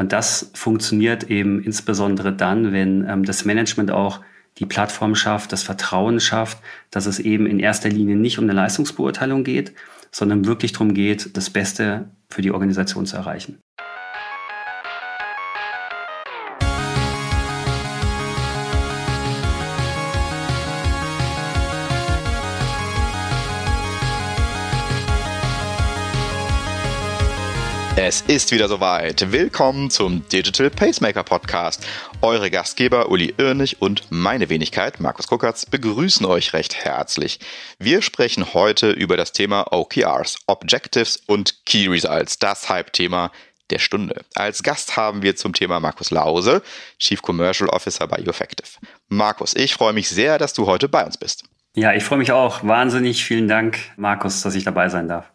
Und das funktioniert eben insbesondere dann, wenn ähm, das Management auch die Plattform schafft, das Vertrauen schafft, dass es eben in erster Linie nicht um eine Leistungsbeurteilung geht, sondern wirklich darum geht, das Beste für die Organisation zu erreichen. Es ist wieder soweit. Willkommen zum Digital Pacemaker Podcast. Eure Gastgeber Uli Irnig und meine Wenigkeit Markus Kuckertz begrüßen euch recht herzlich. Wir sprechen heute über das Thema OKRs, Objectives und Key Results, das Hype-Thema der Stunde. Als Gast haben wir zum Thema Markus Lause, Chief Commercial Officer bei Ueffective. Markus, ich freue mich sehr, dass du heute bei uns bist. Ja, ich freue mich auch. Wahnsinnig vielen Dank, Markus, dass ich dabei sein darf.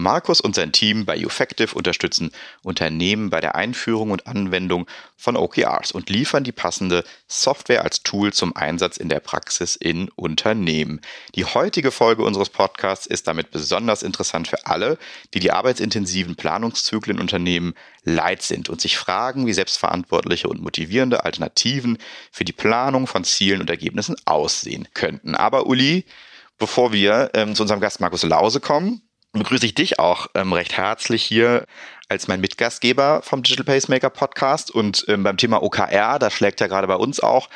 Markus und sein Team bei Effective unterstützen Unternehmen bei der Einführung und Anwendung von OKRs und liefern die passende Software als Tool zum Einsatz in der Praxis in Unternehmen. Die heutige Folge unseres Podcasts ist damit besonders interessant für alle, die die arbeitsintensiven Planungszyklen in Unternehmen leid sind und sich fragen, wie selbstverantwortliche und motivierende Alternativen für die Planung von Zielen und Ergebnissen aussehen könnten. Aber Uli, bevor wir ähm, zu unserem Gast Markus Lause kommen, begrüße ich dich auch ähm, recht herzlich hier als mein Mitgastgeber vom Digital Pacemaker Podcast. Und ähm, beim Thema OKR, da schlägt ja gerade bei uns auch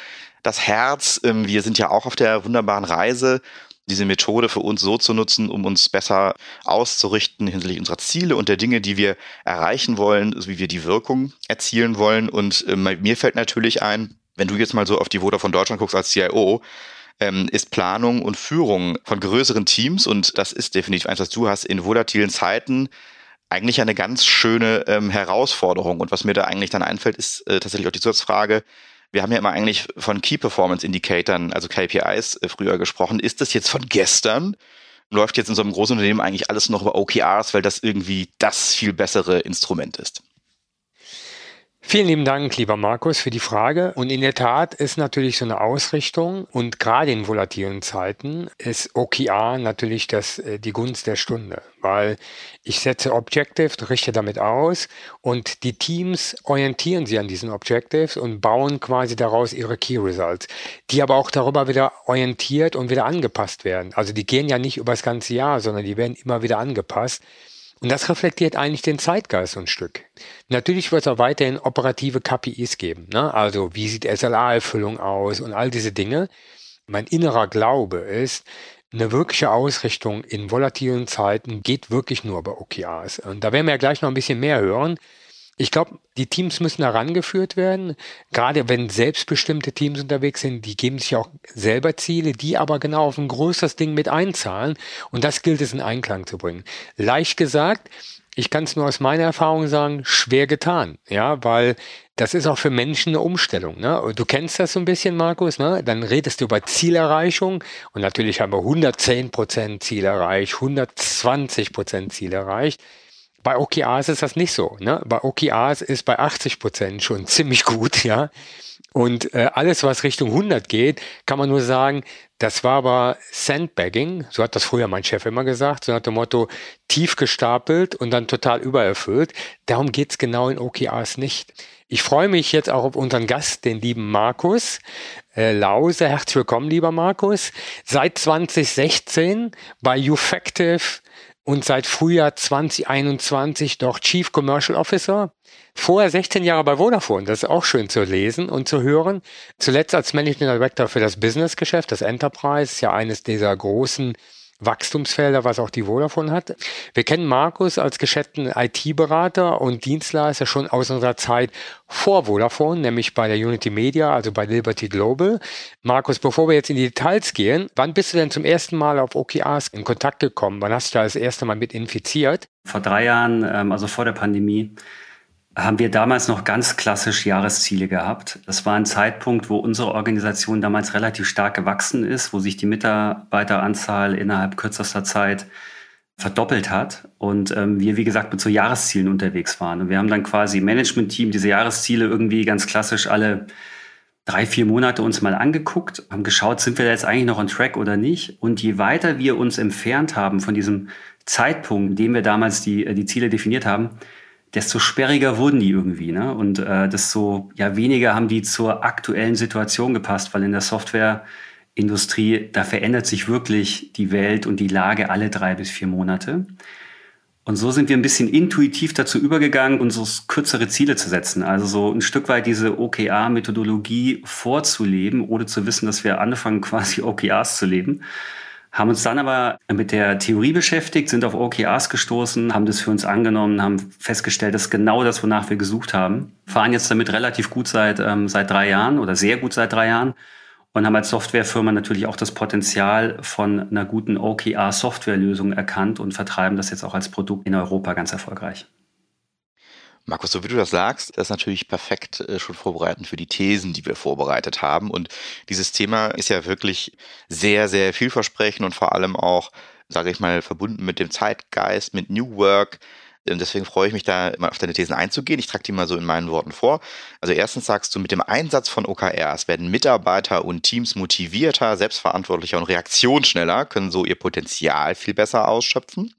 das Herz. Ähm, wir sind ja auch auf der wunderbaren Reise, diese Methode für uns so zu nutzen, um uns besser auszurichten hinsichtlich unserer Ziele und der Dinge, die wir erreichen wollen, wie wir die Wirkung erzielen wollen. Und ähm, mir fällt natürlich ein, wenn du jetzt mal so auf die Vodafone Deutschland guckst als CIO, ähm, ist Planung und Führung von größeren Teams und das ist definitiv eins, was du hast in volatilen Zeiten eigentlich eine ganz schöne ähm, Herausforderung. Und was mir da eigentlich dann einfällt, ist äh, tatsächlich auch die Zusatzfrage, wir haben ja immer eigentlich von Key Performance Indicatoren, also KPIs, äh, früher gesprochen. Ist das jetzt von gestern? Läuft jetzt in so einem großen Unternehmen eigentlich alles noch über OKRs, weil das irgendwie das viel bessere Instrument ist? Vielen lieben Dank, lieber Markus, für die Frage. Und in der Tat ist natürlich so eine Ausrichtung und gerade in volatilen Zeiten ist OKR natürlich das, äh, die Gunst der Stunde, weil ich setze Objectives, richte damit aus und die Teams orientieren sich an diesen Objectives und bauen quasi daraus ihre Key Results, die aber auch darüber wieder orientiert und wieder angepasst werden. Also die gehen ja nicht über das ganze Jahr, sondern die werden immer wieder angepasst. Und das reflektiert eigentlich den Zeitgeist ein Stück. Natürlich wird es auch weiterhin operative KPIs geben. Ne? Also wie sieht SLA-Erfüllung aus und all diese Dinge. Mein innerer Glaube ist, eine wirkliche Ausrichtung in volatilen Zeiten geht wirklich nur bei OKRs. Und da werden wir ja gleich noch ein bisschen mehr hören. Ich glaube, die Teams müssen herangeführt werden, gerade wenn selbstbestimmte Teams unterwegs sind, die geben sich auch selber Ziele, die aber genau auf ein größeres Ding mit einzahlen und das gilt es in Einklang zu bringen. Leicht gesagt, ich kann es nur aus meiner Erfahrung sagen, schwer getan, ja, weil das ist auch für Menschen eine Umstellung. Ne? Du kennst das so ein bisschen, Markus, ne? Dann redest du über Zielerreichung und natürlich haben wir 110 Prozent Ziel erreicht, 120 Prozent Ziel erreicht. Bei OKRs ist das nicht so. Ne? Bei OKRs ist bei 80 Prozent schon ziemlich gut, ja. Und äh, alles, was Richtung 100 geht, kann man nur sagen, das war aber Sandbagging, so hat das früher mein Chef immer gesagt, so nach dem Motto tief gestapelt und dann total übererfüllt. Darum geht's genau in OKRs nicht. Ich freue mich jetzt auch auf unseren Gast, den lieben Markus äh, Lause. Herzlich willkommen, lieber Markus. Seit 2016 bei Ufactive und seit Frühjahr 2021 doch Chief Commercial Officer. Vorher 16 Jahre bei Vodafone, das ist auch schön zu lesen und zu hören. Zuletzt als Managing Director für das Businessgeschäft, das Enterprise, ja eines dieser großen Wachstumsfelder, was auch die Vodafone hat. Wir kennen Markus als geschätzten IT-Berater und Dienstleister schon aus unserer Zeit vor Vodafone, nämlich bei der Unity Media, also bei Liberty Global. Markus, bevor wir jetzt in die Details gehen, wann bist du denn zum ersten Mal auf OKRs in Kontakt gekommen? Wann hast du da das erste Mal mit infiziert? Vor drei Jahren, ähm, also vor der Pandemie, haben wir damals noch ganz klassisch Jahresziele gehabt. Das war ein Zeitpunkt, wo unsere Organisation damals relativ stark gewachsen ist, wo sich die Mitarbeiteranzahl innerhalb kürzester Zeit verdoppelt hat und ähm, wir, wie gesagt, mit so Jahreszielen unterwegs waren. Und wir haben dann quasi im Management-Team diese Jahresziele irgendwie ganz klassisch alle drei, vier Monate uns mal angeguckt, haben geschaut, sind wir da jetzt eigentlich noch on track oder nicht. Und je weiter wir uns entfernt haben von diesem Zeitpunkt, in dem wir damals die, die Ziele definiert haben, desto sperriger wurden die irgendwie. Ne? Und äh, desto ja, weniger haben die zur aktuellen Situation gepasst, weil in der Softwareindustrie, da verändert sich wirklich die Welt und die Lage alle drei bis vier Monate. Und so sind wir ein bisschen intuitiv dazu übergegangen, uns kürzere Ziele zu setzen. Also so ein Stück weit diese OKR-Methodologie vorzuleben, ohne zu wissen, dass wir anfangen, quasi OKRs zu leben. Haben uns dann aber mit der Theorie beschäftigt, sind auf OKRs gestoßen, haben das für uns angenommen, haben festgestellt, das ist genau das, wonach wir gesucht haben. Fahren jetzt damit relativ gut seit, ähm, seit drei Jahren oder sehr gut seit drei Jahren und haben als Softwarefirma natürlich auch das Potenzial von einer guten OKR-Softwarelösung erkannt und vertreiben das jetzt auch als Produkt in Europa ganz erfolgreich. Markus, so wie du das sagst, das ist natürlich perfekt äh, schon vorbereitend für die Thesen, die wir vorbereitet haben. Und dieses Thema ist ja wirklich sehr, sehr vielversprechend und vor allem auch, sage ich mal, verbunden mit dem Zeitgeist, mit New Work, und deswegen freue ich mich da mal auf deine Thesen einzugehen. Ich trage die mal so in meinen Worten vor. Also erstens sagst du, mit dem Einsatz von OKRs werden Mitarbeiter und Teams motivierter, selbstverantwortlicher und reaktionsschneller, können so ihr Potenzial viel besser ausschöpfen.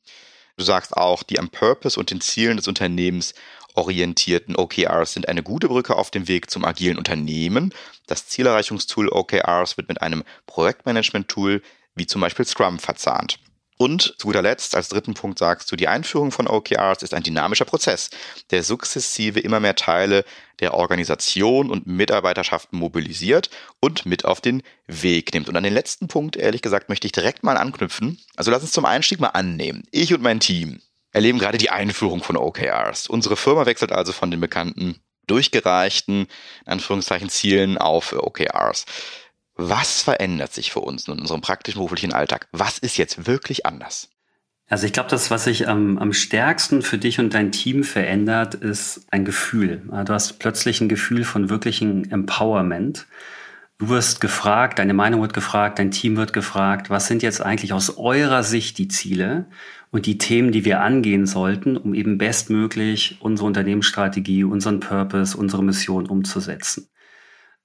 Du sagst auch, die am Purpose und den Zielen des Unternehmens orientierten OKRs sind eine gute Brücke auf dem Weg zum agilen Unternehmen. Das Zielerreichungstool OKRs wird mit einem Projektmanagement-Tool wie zum Beispiel Scrum verzahnt. Und zu guter Letzt, als dritten Punkt sagst du, die Einführung von OKRs ist ein dynamischer Prozess, der sukzessive immer mehr Teile der Organisation und Mitarbeiterschaften mobilisiert und mit auf den Weg nimmt. Und an den letzten Punkt, ehrlich gesagt, möchte ich direkt mal anknüpfen. Also lass uns zum Einstieg mal annehmen. Ich und mein Team erleben gerade die Einführung von OKRs. Unsere Firma wechselt also von den bekannten durchgereichten, in Anführungszeichen, Zielen auf OKRs. Was verändert sich für uns in unserem praktischen beruflichen Alltag? Was ist jetzt wirklich anders? Also ich glaube, das, was sich am, am stärksten für dich und dein Team verändert, ist ein Gefühl. Du hast plötzlich ein Gefühl von wirklichem Empowerment. Du wirst gefragt, deine Meinung wird gefragt, dein Team wird gefragt, was sind jetzt eigentlich aus eurer Sicht die Ziele und die Themen, die wir angehen sollten, um eben bestmöglich unsere Unternehmensstrategie, unseren Purpose, unsere Mission umzusetzen.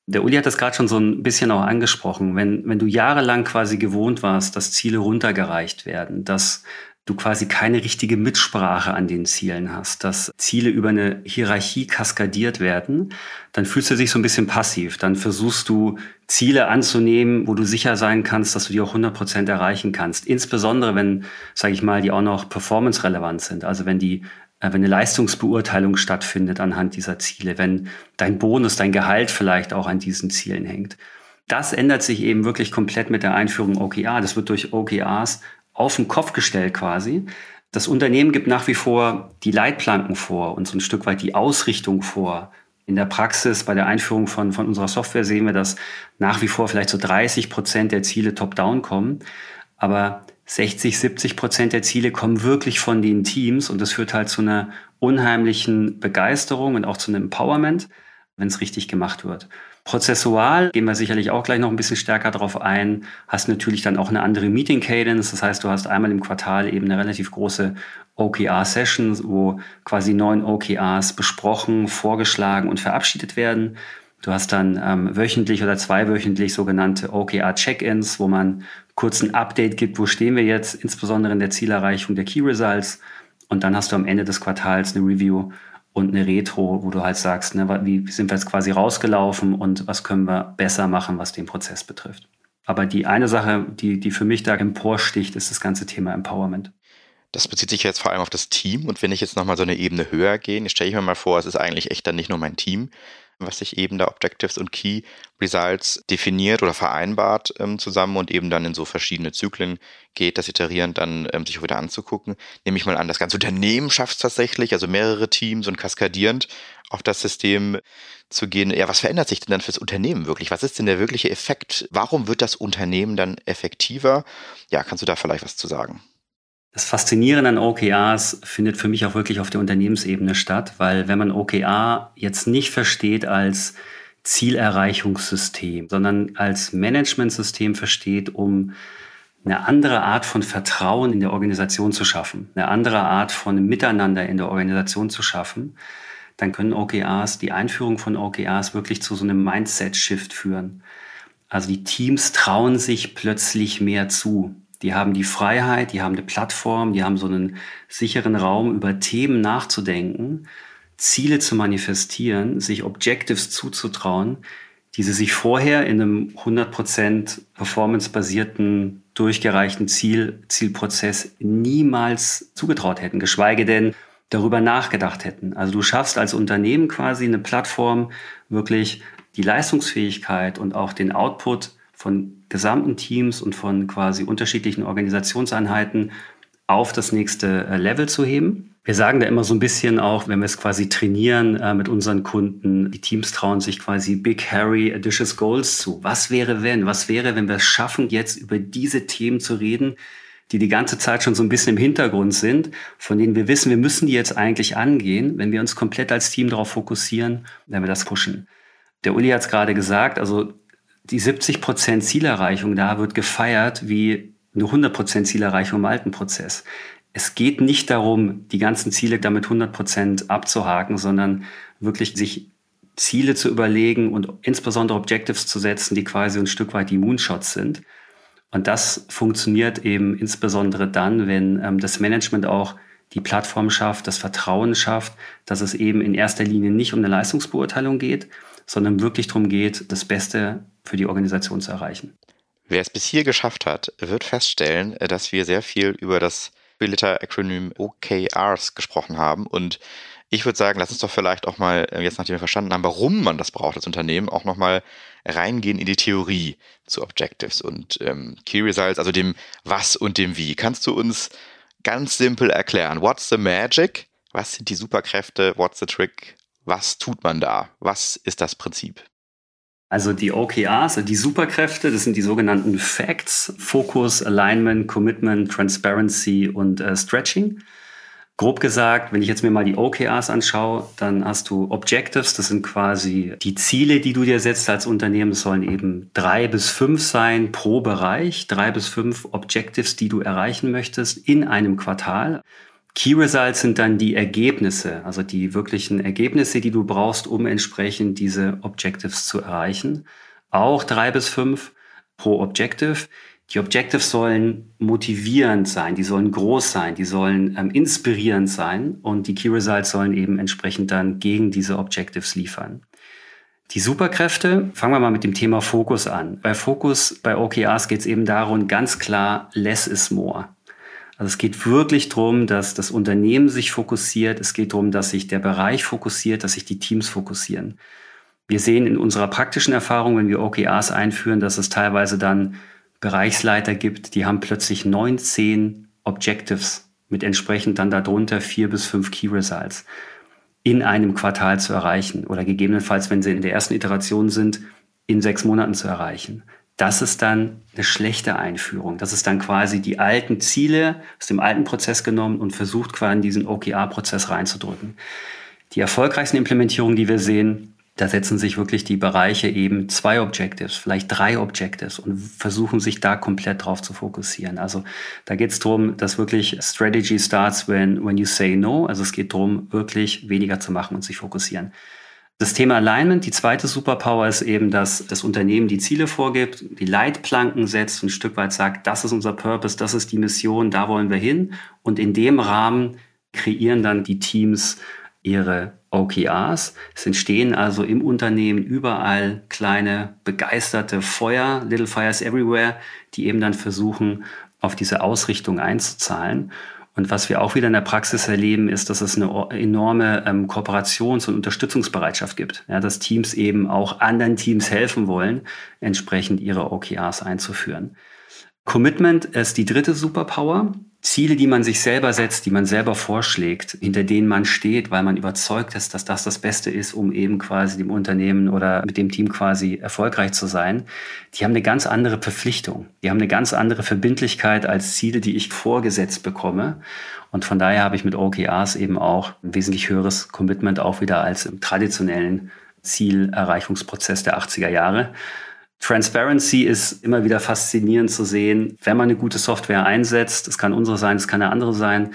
Der Uli hat das gerade schon so ein bisschen auch angesprochen. Wenn, wenn du jahrelang quasi gewohnt warst, dass Ziele runtergereicht werden, dass du quasi keine richtige Mitsprache an den Zielen hast, dass Ziele über eine Hierarchie kaskadiert werden, dann fühlst du dich so ein bisschen passiv. Dann versuchst du Ziele anzunehmen, wo du sicher sein kannst, dass du die auch 100 Prozent erreichen kannst. Insbesondere wenn, sage ich mal, die auch noch performance-relevant sind. Also wenn die äh, wenn eine Leistungsbeurteilung stattfindet anhand dieser Ziele, wenn dein Bonus, dein Gehalt vielleicht auch an diesen Zielen hängt. Das ändert sich eben wirklich komplett mit der Einführung OKR. Das wird durch OKRs auf den Kopf gestellt quasi. Das Unternehmen gibt nach wie vor die Leitplanken vor und so ein Stück weit die Ausrichtung vor. In der Praxis bei der Einführung von, von unserer Software sehen wir, dass nach wie vor vielleicht so 30 Prozent der Ziele top-down kommen. Aber 60, 70 Prozent der Ziele kommen wirklich von den Teams und das führt halt zu einer unheimlichen Begeisterung und auch zu einem Empowerment, wenn es richtig gemacht wird. Prozessual gehen wir sicherlich auch gleich noch ein bisschen stärker drauf ein. Hast natürlich dann auch eine andere Meeting Cadence. Das heißt, du hast einmal im Quartal eben eine relativ große OKR-Session, wo quasi neun OKRs besprochen, vorgeschlagen und verabschiedet werden. Du hast dann ähm, wöchentlich oder zweiwöchentlich sogenannte OKR-Check-ins, wo man kurz ein Update gibt, wo stehen wir jetzt, insbesondere in der Zielerreichung der Key Results. Und dann hast du am Ende des Quartals eine Review und eine Retro, wo du halt sagst, ne, wie sind wir jetzt quasi rausgelaufen und was können wir besser machen, was den Prozess betrifft. Aber die eine Sache, die, die für mich da emporsticht, ist das ganze Thema Empowerment. Das bezieht sich jetzt vor allem auf das Team. Und wenn ich jetzt nochmal so eine Ebene höher gehe, stelle ich mir mal vor, es ist eigentlich echt dann nicht nur mein Team, was sich eben da Objectives und Key Results definiert oder vereinbart ähm, zusammen und eben dann in so verschiedene Zyklen geht, das Iterieren dann ähm, sich wieder anzugucken. Nehme ich mal an, das ganze Unternehmen schafft es tatsächlich, also mehrere Teams und kaskadierend auf das System zu gehen. Ja, was verändert sich denn dann fürs Unternehmen wirklich? Was ist denn der wirkliche Effekt? Warum wird das Unternehmen dann effektiver? Ja, kannst du da vielleicht was zu sagen? Das Faszinierende an OKRs findet für mich auch wirklich auf der Unternehmensebene statt, weil wenn man OKR jetzt nicht versteht als Zielerreichungssystem, sondern als Managementsystem versteht, um eine andere Art von Vertrauen in der Organisation zu schaffen, eine andere Art von Miteinander in der Organisation zu schaffen, dann können OKRs, die Einführung von OKRs wirklich zu so einem Mindset-Shift führen. Also die Teams trauen sich plötzlich mehr zu. Die haben die Freiheit, die haben eine Plattform, die haben so einen sicheren Raum, über Themen nachzudenken, Ziele zu manifestieren, sich Objectives zuzutrauen, die sie sich vorher in einem 100% performance-basierten, durchgereichten Ziel, Zielprozess niemals zugetraut hätten, geschweige denn darüber nachgedacht hätten. Also du schaffst als Unternehmen quasi eine Plattform, wirklich die Leistungsfähigkeit und auch den Output von gesamten Teams und von quasi unterschiedlichen Organisationseinheiten auf das nächste äh, Level zu heben. Wir sagen da immer so ein bisschen auch, wenn wir es quasi trainieren äh, mit unseren Kunden, die Teams trauen sich quasi Big Harry Audacious Goals zu. Was wäre wenn? Was wäre, wenn wir es schaffen, jetzt über diese Themen zu reden, die die ganze Zeit schon so ein bisschen im Hintergrund sind, von denen wir wissen, wir müssen die jetzt eigentlich angehen, wenn wir uns komplett als Team darauf fokussieren, wenn wir das pushen. Der Uli hat es gerade gesagt, also die 70 Prozent Zielerreichung da wird gefeiert wie eine 100 Prozent Zielerreichung im alten Prozess. Es geht nicht darum, die ganzen Ziele damit 100 Prozent abzuhaken, sondern wirklich sich Ziele zu überlegen und insbesondere Objectives zu setzen, die quasi ein Stück weit die Moonshots sind. Und das funktioniert eben insbesondere dann, wenn ähm, das Management auch die Plattform schafft, das Vertrauen schafft, dass es eben in erster Linie nicht um eine Leistungsbeurteilung geht, sondern wirklich darum geht, das Beste für die Organisation zu erreichen. Wer es bis hier geschafft hat, wird feststellen, dass wir sehr viel über das Biliter-Akronym OKRs gesprochen haben. Und ich würde sagen, lass uns doch vielleicht auch mal, äh, jetzt nachdem wir verstanden haben, warum man das braucht als Unternehmen, auch nochmal reingehen in die Theorie zu Objectives und ähm, Key Results, also dem Was und dem Wie. Kannst du uns ganz simpel erklären, what's the magic? Was sind die Superkräfte? What's the trick? Was tut man da? Was ist das Prinzip? Also die OKRs, die Superkräfte, das sind die sogenannten Facts, Focus, Alignment, Commitment, Transparency und äh, Stretching. Grob gesagt, wenn ich jetzt mir mal die OKRs anschaue, dann hast du Objectives, das sind quasi die Ziele, die du dir setzt als Unternehmen. Es sollen eben drei bis fünf sein pro Bereich, drei bis fünf Objectives, die du erreichen möchtest in einem Quartal. Key Results sind dann die Ergebnisse, also die wirklichen Ergebnisse, die du brauchst, um entsprechend diese Objectives zu erreichen. Auch drei bis fünf pro Objective. Die Objectives sollen motivierend sein, die sollen groß sein, die sollen ähm, inspirierend sein und die Key Results sollen eben entsprechend dann gegen diese Objectives liefern. Die Superkräfte, fangen wir mal mit dem Thema Fokus an. Bei Fokus, bei OKRs geht es eben darum, ganz klar, less is more. Also es geht wirklich darum, dass das Unternehmen sich fokussiert. Es geht darum, dass sich der Bereich fokussiert, dass sich die Teams fokussieren. Wir sehen in unserer praktischen Erfahrung, wenn wir OKRs einführen, dass es teilweise dann Bereichsleiter gibt, die haben plötzlich 19 Objectives mit entsprechend dann darunter vier bis fünf Key Results in einem Quartal zu erreichen oder gegebenenfalls, wenn sie in der ersten Iteration sind, in sechs Monaten zu erreichen das ist dann eine schlechte Einführung. Das ist dann quasi die alten Ziele aus dem alten Prozess genommen und versucht quasi in diesen OKR-Prozess reinzudrücken. Die erfolgreichsten Implementierungen, die wir sehen, da setzen sich wirklich die Bereiche eben zwei Objectives, vielleicht drei Objectives und versuchen sich da komplett drauf zu fokussieren. Also da geht es darum, dass wirklich Strategy starts when, when you say no. Also es geht darum, wirklich weniger zu machen und sich fokussieren. Das Thema Alignment, die zweite Superpower ist eben, dass das Unternehmen die Ziele vorgibt, die Leitplanken setzt, ein Stück weit sagt, das ist unser Purpose, das ist die Mission, da wollen wir hin. Und in dem Rahmen kreieren dann die Teams ihre OKRs. Es entstehen also im Unternehmen überall kleine begeisterte Feuer, Little Fires Everywhere, die eben dann versuchen, auf diese Ausrichtung einzuzahlen. Und was wir auch wieder in der Praxis erleben, ist, dass es eine enorme ähm, Kooperations- und Unterstützungsbereitschaft gibt. Ja, dass Teams eben auch anderen Teams helfen wollen, entsprechend ihre OKRs einzuführen. Commitment ist die dritte Superpower. Ziele, die man sich selber setzt, die man selber vorschlägt, hinter denen man steht, weil man überzeugt ist, dass das das Beste ist, um eben quasi dem Unternehmen oder mit dem Team quasi erfolgreich zu sein, die haben eine ganz andere Verpflichtung. Die haben eine ganz andere Verbindlichkeit als Ziele, die ich vorgesetzt bekomme. Und von daher habe ich mit OKRs eben auch ein wesentlich höheres Commitment auch wieder als im traditionellen Zielerreichungsprozess der 80er Jahre. Transparency ist immer wieder faszinierend zu sehen. Wenn man eine gute Software einsetzt, es kann unsere sein, es kann eine andere sein,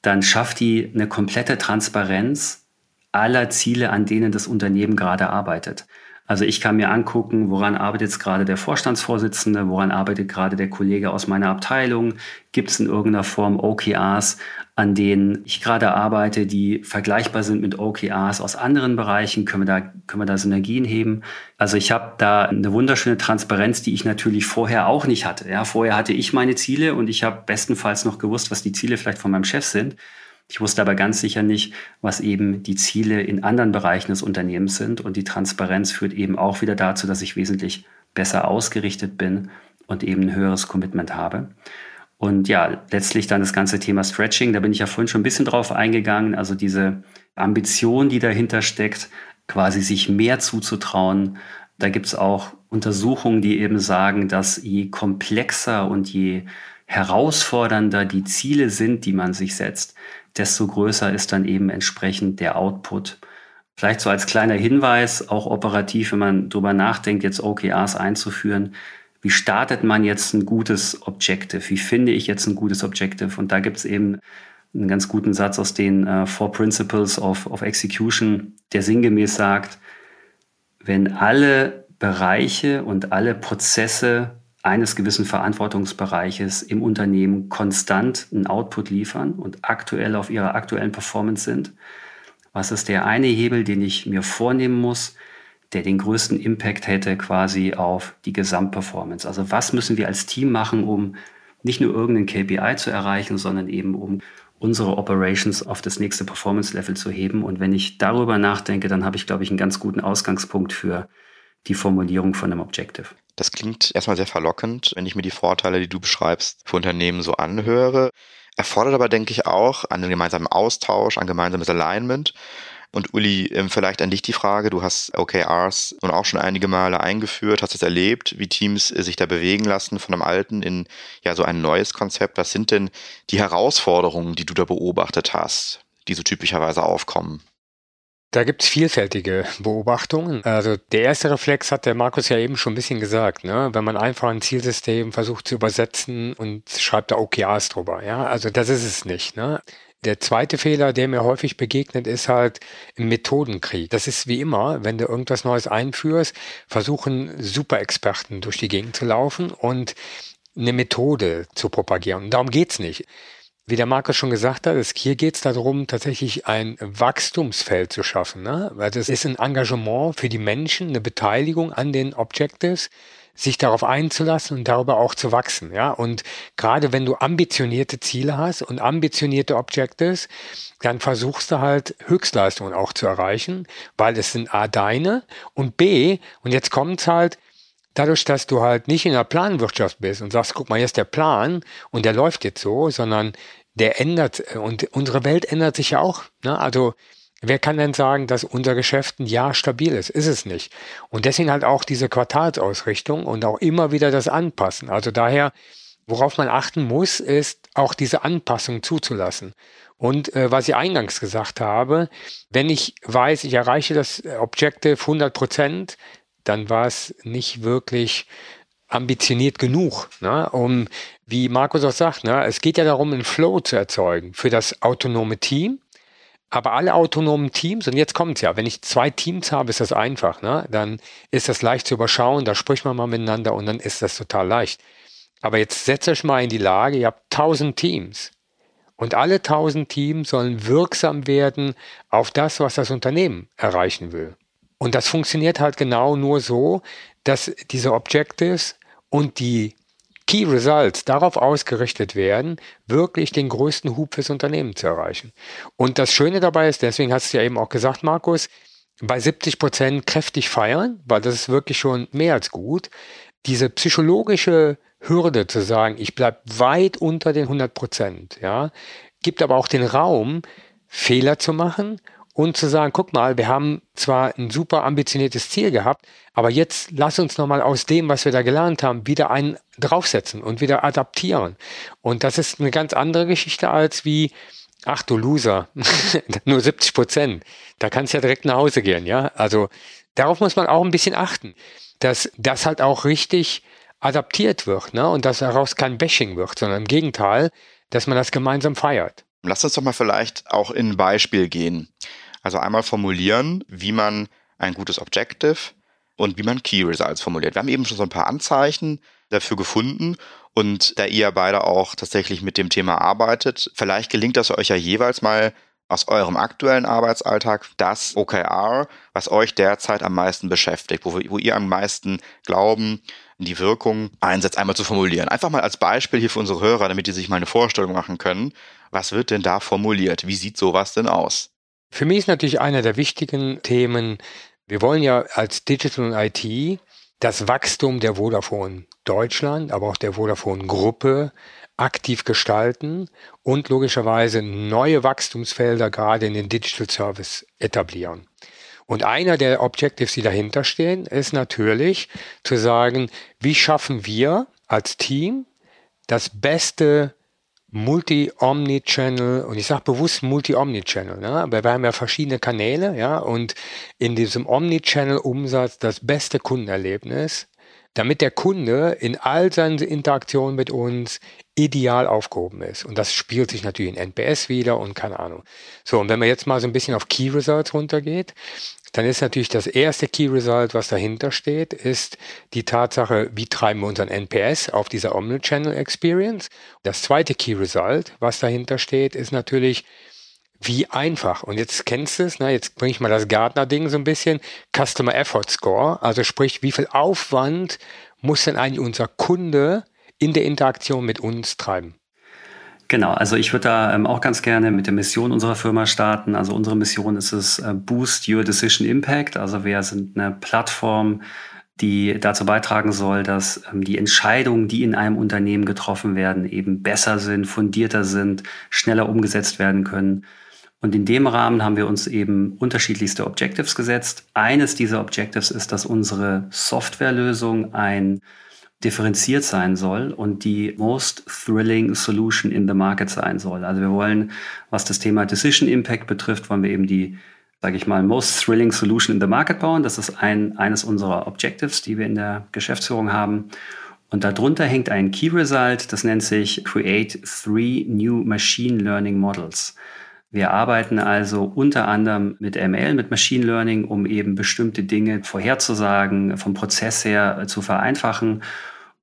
dann schafft die eine komplette Transparenz aller Ziele, an denen das Unternehmen gerade arbeitet. Also ich kann mir angucken, woran arbeitet jetzt gerade der Vorstandsvorsitzende, woran arbeitet gerade der Kollege aus meiner Abteilung, gibt es in irgendeiner Form OKRs, an denen ich gerade arbeite, die vergleichbar sind mit OKRs aus anderen Bereichen, können wir da, können wir da Synergien heben. Also ich habe da eine wunderschöne Transparenz, die ich natürlich vorher auch nicht hatte. Ja, vorher hatte ich meine Ziele und ich habe bestenfalls noch gewusst, was die Ziele vielleicht von meinem Chef sind. Ich wusste aber ganz sicher nicht, was eben die Ziele in anderen Bereichen des Unternehmens sind. Und die Transparenz führt eben auch wieder dazu, dass ich wesentlich besser ausgerichtet bin und eben ein höheres Commitment habe. Und ja, letztlich dann das ganze Thema Stretching, da bin ich ja vorhin schon ein bisschen drauf eingegangen. Also diese Ambition, die dahinter steckt, quasi sich mehr zuzutrauen. Da gibt es auch Untersuchungen, die eben sagen, dass je komplexer und je herausfordernder die Ziele sind, die man sich setzt, desto größer ist dann eben entsprechend der Output. Vielleicht so als kleiner Hinweis, auch operativ, wenn man darüber nachdenkt, jetzt OKRs einzuführen. Wie startet man jetzt ein gutes Objective? Wie finde ich jetzt ein gutes Objective? Und da gibt es eben einen ganz guten Satz aus den uh, Four Principles of, of Execution, der sinngemäß sagt, wenn alle Bereiche und alle Prozesse eines gewissen Verantwortungsbereiches im Unternehmen konstant einen Output liefern und aktuell auf ihrer aktuellen Performance sind. Was ist der eine Hebel, den ich mir vornehmen muss, der den größten Impact hätte quasi auf die Gesamtperformance? Also was müssen wir als Team machen, um nicht nur irgendeinen KPI zu erreichen, sondern eben um unsere Operations auf das nächste Performance-Level zu heben. Und wenn ich darüber nachdenke, dann habe ich, glaube ich, einen ganz guten Ausgangspunkt für die Formulierung von einem Objective. Das klingt erstmal sehr verlockend, wenn ich mir die Vorteile, die du beschreibst, für Unternehmen so anhöre. Erfordert aber, denke ich, auch einen gemeinsamen Austausch, ein gemeinsames Alignment. Und Uli, ähm, vielleicht an dich die Frage. Du hast OKRs nun auch schon einige Male eingeführt, hast es erlebt, wie Teams äh, sich da bewegen lassen von einem alten in ja so ein neues Konzept. Was sind denn die Herausforderungen, die du da beobachtet hast, die so typischerweise aufkommen? Da gibt es vielfältige Beobachtungen. Also der erste Reflex hat der Markus ja eben schon ein bisschen gesagt. Ne? Wenn man einfach ein Zielsystem versucht zu übersetzen und schreibt da OKRs drüber. Ja? Also das ist es nicht. Ne? Der zweite Fehler, der mir häufig begegnet, ist halt ein Methodenkrieg. Das ist wie immer, wenn du irgendwas Neues einführst, versuchen Superexperten durch die Gegend zu laufen und eine Methode zu propagieren. Und darum geht's nicht wie der Markus schon gesagt hat, es, hier geht es darum, tatsächlich ein Wachstumsfeld zu schaffen. Ne? Weil das ist ein Engagement für die Menschen, eine Beteiligung an den Objectives, sich darauf einzulassen und darüber auch zu wachsen. Ja? Und gerade wenn du ambitionierte Ziele hast und ambitionierte Objectives, dann versuchst du halt Höchstleistungen auch zu erreichen, weil es sind A deine und B, und jetzt kommt es halt, dadurch, dass du halt nicht in der Planwirtschaft bist und sagst, guck mal, hier ist der Plan und der läuft jetzt so, sondern der ändert und unsere Welt ändert sich ja auch. Ne? Also wer kann denn sagen, dass unser Geschäft ein Jahr stabil ist? Ist es nicht. Und deswegen halt auch diese Quartalsausrichtung und auch immer wieder das Anpassen. Also daher, worauf man achten muss, ist auch diese Anpassung zuzulassen. Und äh, was ich eingangs gesagt habe, wenn ich weiß, ich erreiche das Objective 100 Prozent, dann war es nicht wirklich ambitioniert genug, ne, um, wie Markus auch sagt, ne, es geht ja darum, einen Flow zu erzeugen für das autonome Team. Aber alle autonomen Teams, und jetzt kommt es ja, wenn ich zwei Teams habe, ist das einfach, ne? dann ist das leicht zu überschauen, da spricht man mal miteinander und dann ist das total leicht. Aber jetzt setzt euch mal in die Lage, ihr habt tausend Teams. Und alle tausend Teams sollen wirksam werden auf das, was das Unternehmen erreichen will. Und das funktioniert halt genau nur so, dass diese Objectives und die Key Results darauf ausgerichtet werden, wirklich den größten Hub fürs Unternehmen zu erreichen. Und das Schöne dabei ist, deswegen hast du ja eben auch gesagt, Markus, bei 70 Prozent kräftig feiern, weil das ist wirklich schon mehr als gut. Diese psychologische Hürde zu sagen, ich bleibe weit unter den 100 Prozent, ja, gibt aber auch den Raum, Fehler zu machen und zu sagen, guck mal, wir haben zwar ein super ambitioniertes Ziel gehabt, aber jetzt lass uns nochmal aus dem, was wir da gelernt haben, wieder einen draufsetzen und wieder adaptieren. Und das ist eine ganz andere Geschichte als wie, ach du Loser, nur 70 Prozent. Da kannst du ja direkt nach Hause gehen, ja. Also darauf muss man auch ein bisschen achten, dass das halt auch richtig adaptiert wird, ne? Und dass daraus kein Bashing wird, sondern im Gegenteil, dass man das gemeinsam feiert. Lass uns doch mal vielleicht auch in ein Beispiel gehen. Also einmal formulieren, wie man ein gutes Objective und wie man Key Results formuliert. Wir haben eben schon so ein paar Anzeichen dafür gefunden und da ihr beide auch tatsächlich mit dem Thema arbeitet, vielleicht gelingt das euch ja jeweils mal aus eurem aktuellen Arbeitsalltag das OKR, was euch derzeit am meisten beschäftigt, wo, wo ihr am meisten glauben, die Wirkung einsetzt, einmal zu formulieren. Einfach mal als Beispiel hier für unsere Hörer, damit die sich mal eine Vorstellung machen können. Was wird denn da formuliert? Wie sieht sowas denn aus? Für mich ist natürlich einer der wichtigen Themen, wir wollen ja als Digital und IT das Wachstum der Vodafone Deutschland, aber auch der Vodafone Gruppe aktiv gestalten und logischerweise neue Wachstumsfelder gerade in den Digital Service etablieren. Und einer der Objectives, die dahinter stehen, ist natürlich zu sagen, wie schaffen wir als Team das beste Multi-Omni-Channel, und ich sage bewusst Multi-Omni-Channel, ne? aber wir haben ja verschiedene Kanäle, ja, und in diesem Omni-Channel-Umsatz das beste Kundenerlebnis damit der Kunde in all seinen Interaktionen mit uns ideal aufgehoben ist. Und das spielt sich natürlich in NPS wieder und keine Ahnung. So, und wenn man jetzt mal so ein bisschen auf Key Results runtergeht, dann ist natürlich das erste Key Result, was dahinter steht, ist die Tatsache, wie treiben wir unseren NPS auf dieser Omnichannel Experience. Das zweite Key Result, was dahinter steht, ist natürlich, wie einfach. Und jetzt kennst du es, ne? jetzt bringe ich mal das Gartner-Ding so ein bisschen. Customer Effort Score, also sprich, wie viel Aufwand muss denn eigentlich unser Kunde in der Interaktion mit uns treiben? Genau, also ich würde da ähm, auch ganz gerne mit der Mission unserer Firma starten. Also unsere Mission ist es äh, Boost Your Decision Impact. Also wir sind eine Plattform, die dazu beitragen soll, dass ähm, die Entscheidungen, die in einem Unternehmen getroffen werden, eben besser sind, fundierter sind, schneller umgesetzt werden können. Und in dem Rahmen haben wir uns eben unterschiedlichste Objectives gesetzt. Eines dieser Objectives ist, dass unsere Softwarelösung ein differenziert sein soll und die most thrilling solution in the market sein soll. Also wir wollen, was das Thema Decision Impact betrifft, wollen wir eben die, sage ich mal, most thrilling solution in the market bauen. Das ist ein, eines unserer Objectives, die wir in der Geschäftsführung haben. Und darunter hängt ein Key Result, das nennt sich Create Three New Machine Learning Models. Wir arbeiten also unter anderem mit ML, mit Machine Learning, um eben bestimmte Dinge vorherzusagen, vom Prozess her äh, zu vereinfachen.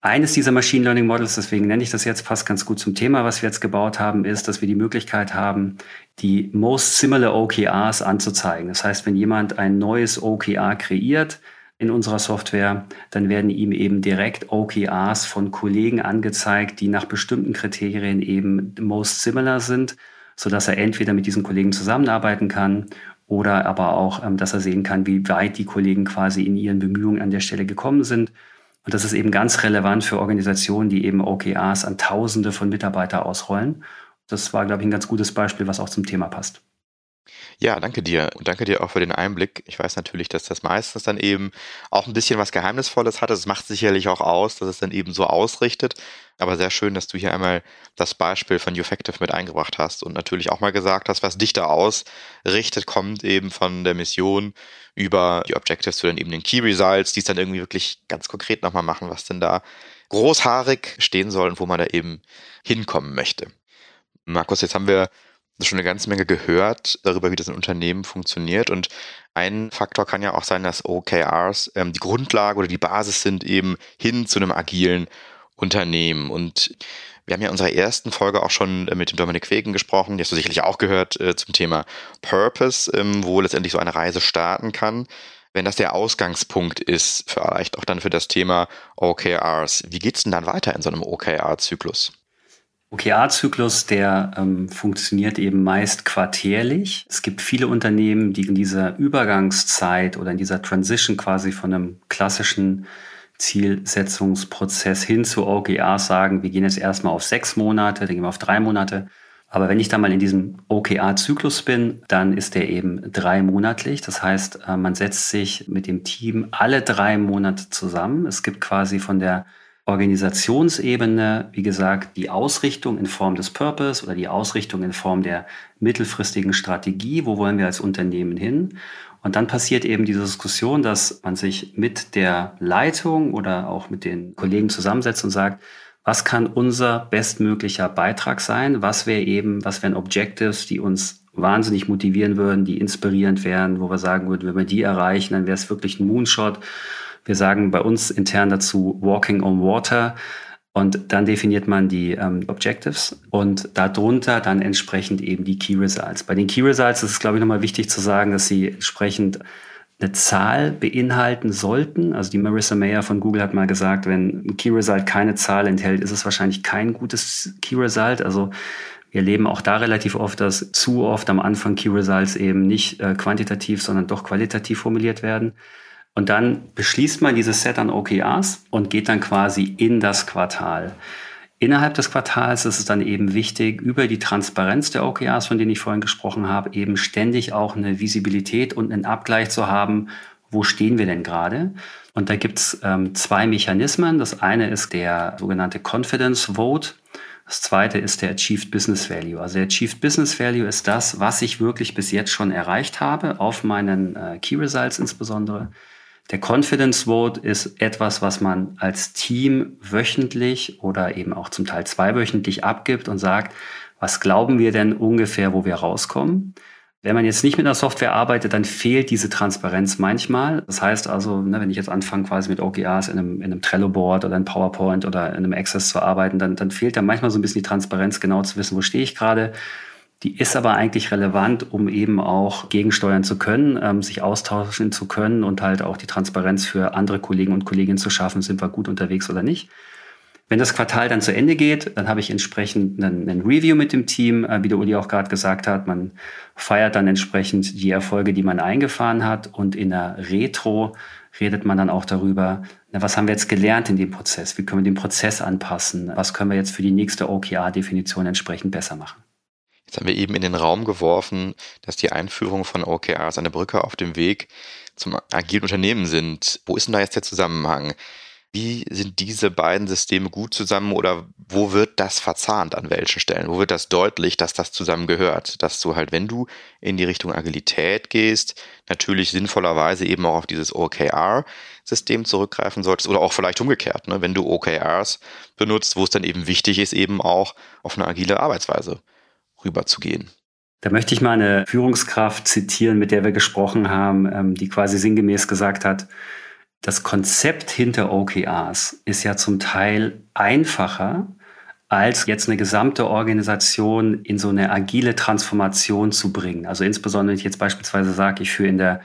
Eines dieser Machine Learning Models, deswegen nenne ich das jetzt, passt ganz gut zum Thema, was wir jetzt gebaut haben, ist, dass wir die Möglichkeit haben, die most similar OKRs anzuzeigen. Das heißt, wenn jemand ein neues OKR kreiert, in unserer Software, dann werden ihm eben direkt OKRs von Kollegen angezeigt, die nach bestimmten Kriterien eben most similar sind sodass er entweder mit diesen Kollegen zusammenarbeiten kann oder aber auch, ähm, dass er sehen kann, wie weit die Kollegen quasi in ihren Bemühungen an der Stelle gekommen sind. Und das ist eben ganz relevant für Organisationen, die eben OKRs an Tausende von Mitarbeitern ausrollen. Das war, glaube ich, ein ganz gutes Beispiel, was auch zum Thema passt. Ja, danke dir und danke dir auch für den Einblick. Ich weiß natürlich, dass das meistens dann eben auch ein bisschen was Geheimnisvolles hat. Das macht sicherlich auch aus, dass es dann eben so ausrichtet. Aber sehr schön, dass du hier einmal das Beispiel von Effective mit eingebracht hast und natürlich auch mal gesagt hast, was dich da ausrichtet, kommt eben von der Mission über die Objectives zu dann eben den Key Results, die es dann irgendwie wirklich ganz konkret nochmal machen, was denn da großhaarig stehen soll und wo man da eben hinkommen möchte. Markus, jetzt haben wir schon eine ganze Menge gehört darüber, wie das in Unternehmen funktioniert. Und ein Faktor kann ja auch sein, dass OKRs ähm, die Grundlage oder die Basis sind eben hin zu einem agilen Unternehmen. Und wir haben ja in unserer ersten Folge auch schon äh, mit dem Dominik Wegen gesprochen, die hast du sicherlich auch gehört, äh, zum Thema Purpose, ähm, wo letztendlich so eine Reise starten kann. Wenn das der Ausgangspunkt ist, vielleicht auch dann für das Thema OKRs, wie geht es denn dann weiter in so einem OKR-Zyklus? OKR-Zyklus, der ähm, funktioniert eben meist quartärlich. Es gibt viele Unternehmen, die in dieser Übergangszeit oder in dieser Transition quasi von einem klassischen Zielsetzungsprozess hin zu OKR sagen, wir gehen jetzt erstmal auf sechs Monate, dann gehen wir auf drei Monate. Aber wenn ich da mal in diesem OKR-Zyklus bin, dann ist der eben dreimonatlich. Das heißt, äh, man setzt sich mit dem Team alle drei Monate zusammen. Es gibt quasi von der Organisationsebene, wie gesagt, die Ausrichtung in Form des Purpose oder die Ausrichtung in Form der mittelfristigen Strategie, wo wollen wir als Unternehmen hin. Und dann passiert eben diese Diskussion, dass man sich mit der Leitung oder auch mit den Kollegen zusammensetzt und sagt, was kann unser bestmöglicher Beitrag sein? Was wäre eben, was wären Objectives, die uns wahnsinnig motivieren würden, die inspirierend wären, wo wir sagen würden, wenn wir die erreichen, dann wäre es wirklich ein Moonshot. Wir sagen bei uns intern dazu Walking on Water. Und dann definiert man die ähm, Objectives und darunter dann entsprechend eben die Key Results. Bei den Key Results ist es, glaube ich, nochmal wichtig zu sagen, dass sie entsprechend eine Zahl beinhalten sollten. Also die Marissa Mayer von Google hat mal gesagt, wenn ein Key Result keine Zahl enthält, ist es wahrscheinlich kein gutes Key Result. Also wir erleben auch da relativ oft, dass zu oft am Anfang Key Results eben nicht äh, quantitativ, sondern doch qualitativ formuliert werden. Und dann beschließt man dieses Set an OKRs und geht dann quasi in das Quartal. Innerhalb des Quartals ist es dann eben wichtig, über die Transparenz der OKRs, von denen ich vorhin gesprochen habe, eben ständig auch eine Visibilität und einen Abgleich zu haben, wo stehen wir denn gerade. Und da gibt es ähm, zwei Mechanismen. Das eine ist der sogenannte Confidence Vote. Das zweite ist der Achieved Business Value. Also der Achieved Business Value ist das, was ich wirklich bis jetzt schon erreicht habe, auf meinen äh, Key Results insbesondere. Der Confidence Vote ist etwas, was man als Team wöchentlich oder eben auch zum Teil zweiwöchentlich abgibt und sagt, was glauben wir denn ungefähr, wo wir rauskommen? Wenn man jetzt nicht mit einer Software arbeitet, dann fehlt diese Transparenz manchmal. Das heißt also, ne, wenn ich jetzt anfange quasi mit OKRs in einem, in einem Trello-Board oder in PowerPoint oder in einem Access zu arbeiten, dann, dann fehlt da manchmal so ein bisschen die Transparenz, genau zu wissen, wo stehe ich gerade, die ist aber eigentlich relevant, um eben auch gegensteuern zu können, ähm, sich austauschen zu können und halt auch die Transparenz für andere Kollegen und Kolleginnen zu schaffen, sind wir gut unterwegs oder nicht. Wenn das Quartal dann zu Ende geht, dann habe ich entsprechend einen, einen Review mit dem Team, äh, wie der Uli auch gerade gesagt hat. Man feiert dann entsprechend die Erfolge, die man eingefahren hat. Und in der Retro redet man dann auch darüber, na, was haben wir jetzt gelernt in dem Prozess? Wie können wir den Prozess anpassen? Was können wir jetzt für die nächste OKR-Definition entsprechend besser machen? Jetzt haben wir eben in den Raum geworfen, dass die Einführung von OKRs eine Brücke auf dem Weg zum agilen Unternehmen sind. Wo ist denn da jetzt der Zusammenhang? Wie sind diese beiden Systeme gut zusammen oder wo wird das verzahnt an welchen Stellen? Wo wird das deutlich, dass das zusammengehört? Dass du halt, wenn du in die Richtung Agilität gehst, natürlich sinnvollerweise eben auch auf dieses OKR-System zurückgreifen solltest oder auch vielleicht umgekehrt, ne? wenn du OKRs benutzt, wo es dann eben wichtig ist, eben auch auf eine agile Arbeitsweise rüberzugehen. Da möchte ich mal eine Führungskraft zitieren, mit der wir gesprochen haben, ähm, die quasi sinngemäß gesagt hat, das Konzept hinter OKRs ist ja zum Teil einfacher, als jetzt eine gesamte Organisation in so eine agile Transformation zu bringen. Also insbesondere, wenn ich jetzt beispielsweise sage, ich führe in der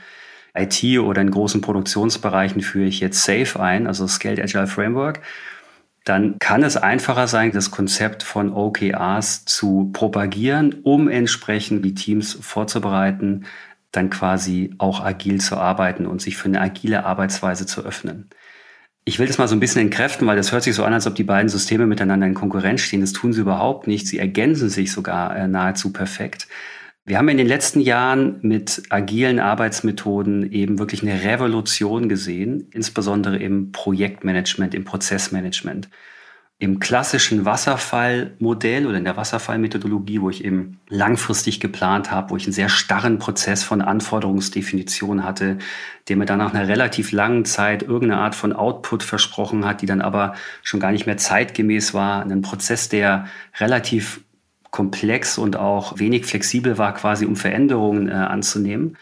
IT oder in großen Produktionsbereichen führe ich jetzt SAFE ein, also Scaled Agile Framework dann kann es einfacher sein, das Konzept von OKRs zu propagieren, um entsprechend die Teams vorzubereiten, dann quasi auch agil zu arbeiten und sich für eine agile Arbeitsweise zu öffnen. Ich will das mal so ein bisschen entkräften, weil das hört sich so an, als ob die beiden Systeme miteinander in Konkurrenz stehen. Das tun sie überhaupt nicht. Sie ergänzen sich sogar äh, nahezu perfekt. Wir haben in den letzten Jahren mit agilen Arbeitsmethoden eben wirklich eine Revolution gesehen, insbesondere im Projektmanagement, im Prozessmanagement. Im klassischen Wasserfallmodell oder in der Wasserfallmethodologie, wo ich eben langfristig geplant habe, wo ich einen sehr starren Prozess von Anforderungsdefinition hatte, der mir dann nach einer relativ langen Zeit irgendeine Art von Output versprochen hat, die dann aber schon gar nicht mehr zeitgemäß war. Ein Prozess, der relativ komplex und auch wenig flexibel war, quasi um Veränderungen äh, anzunehmen.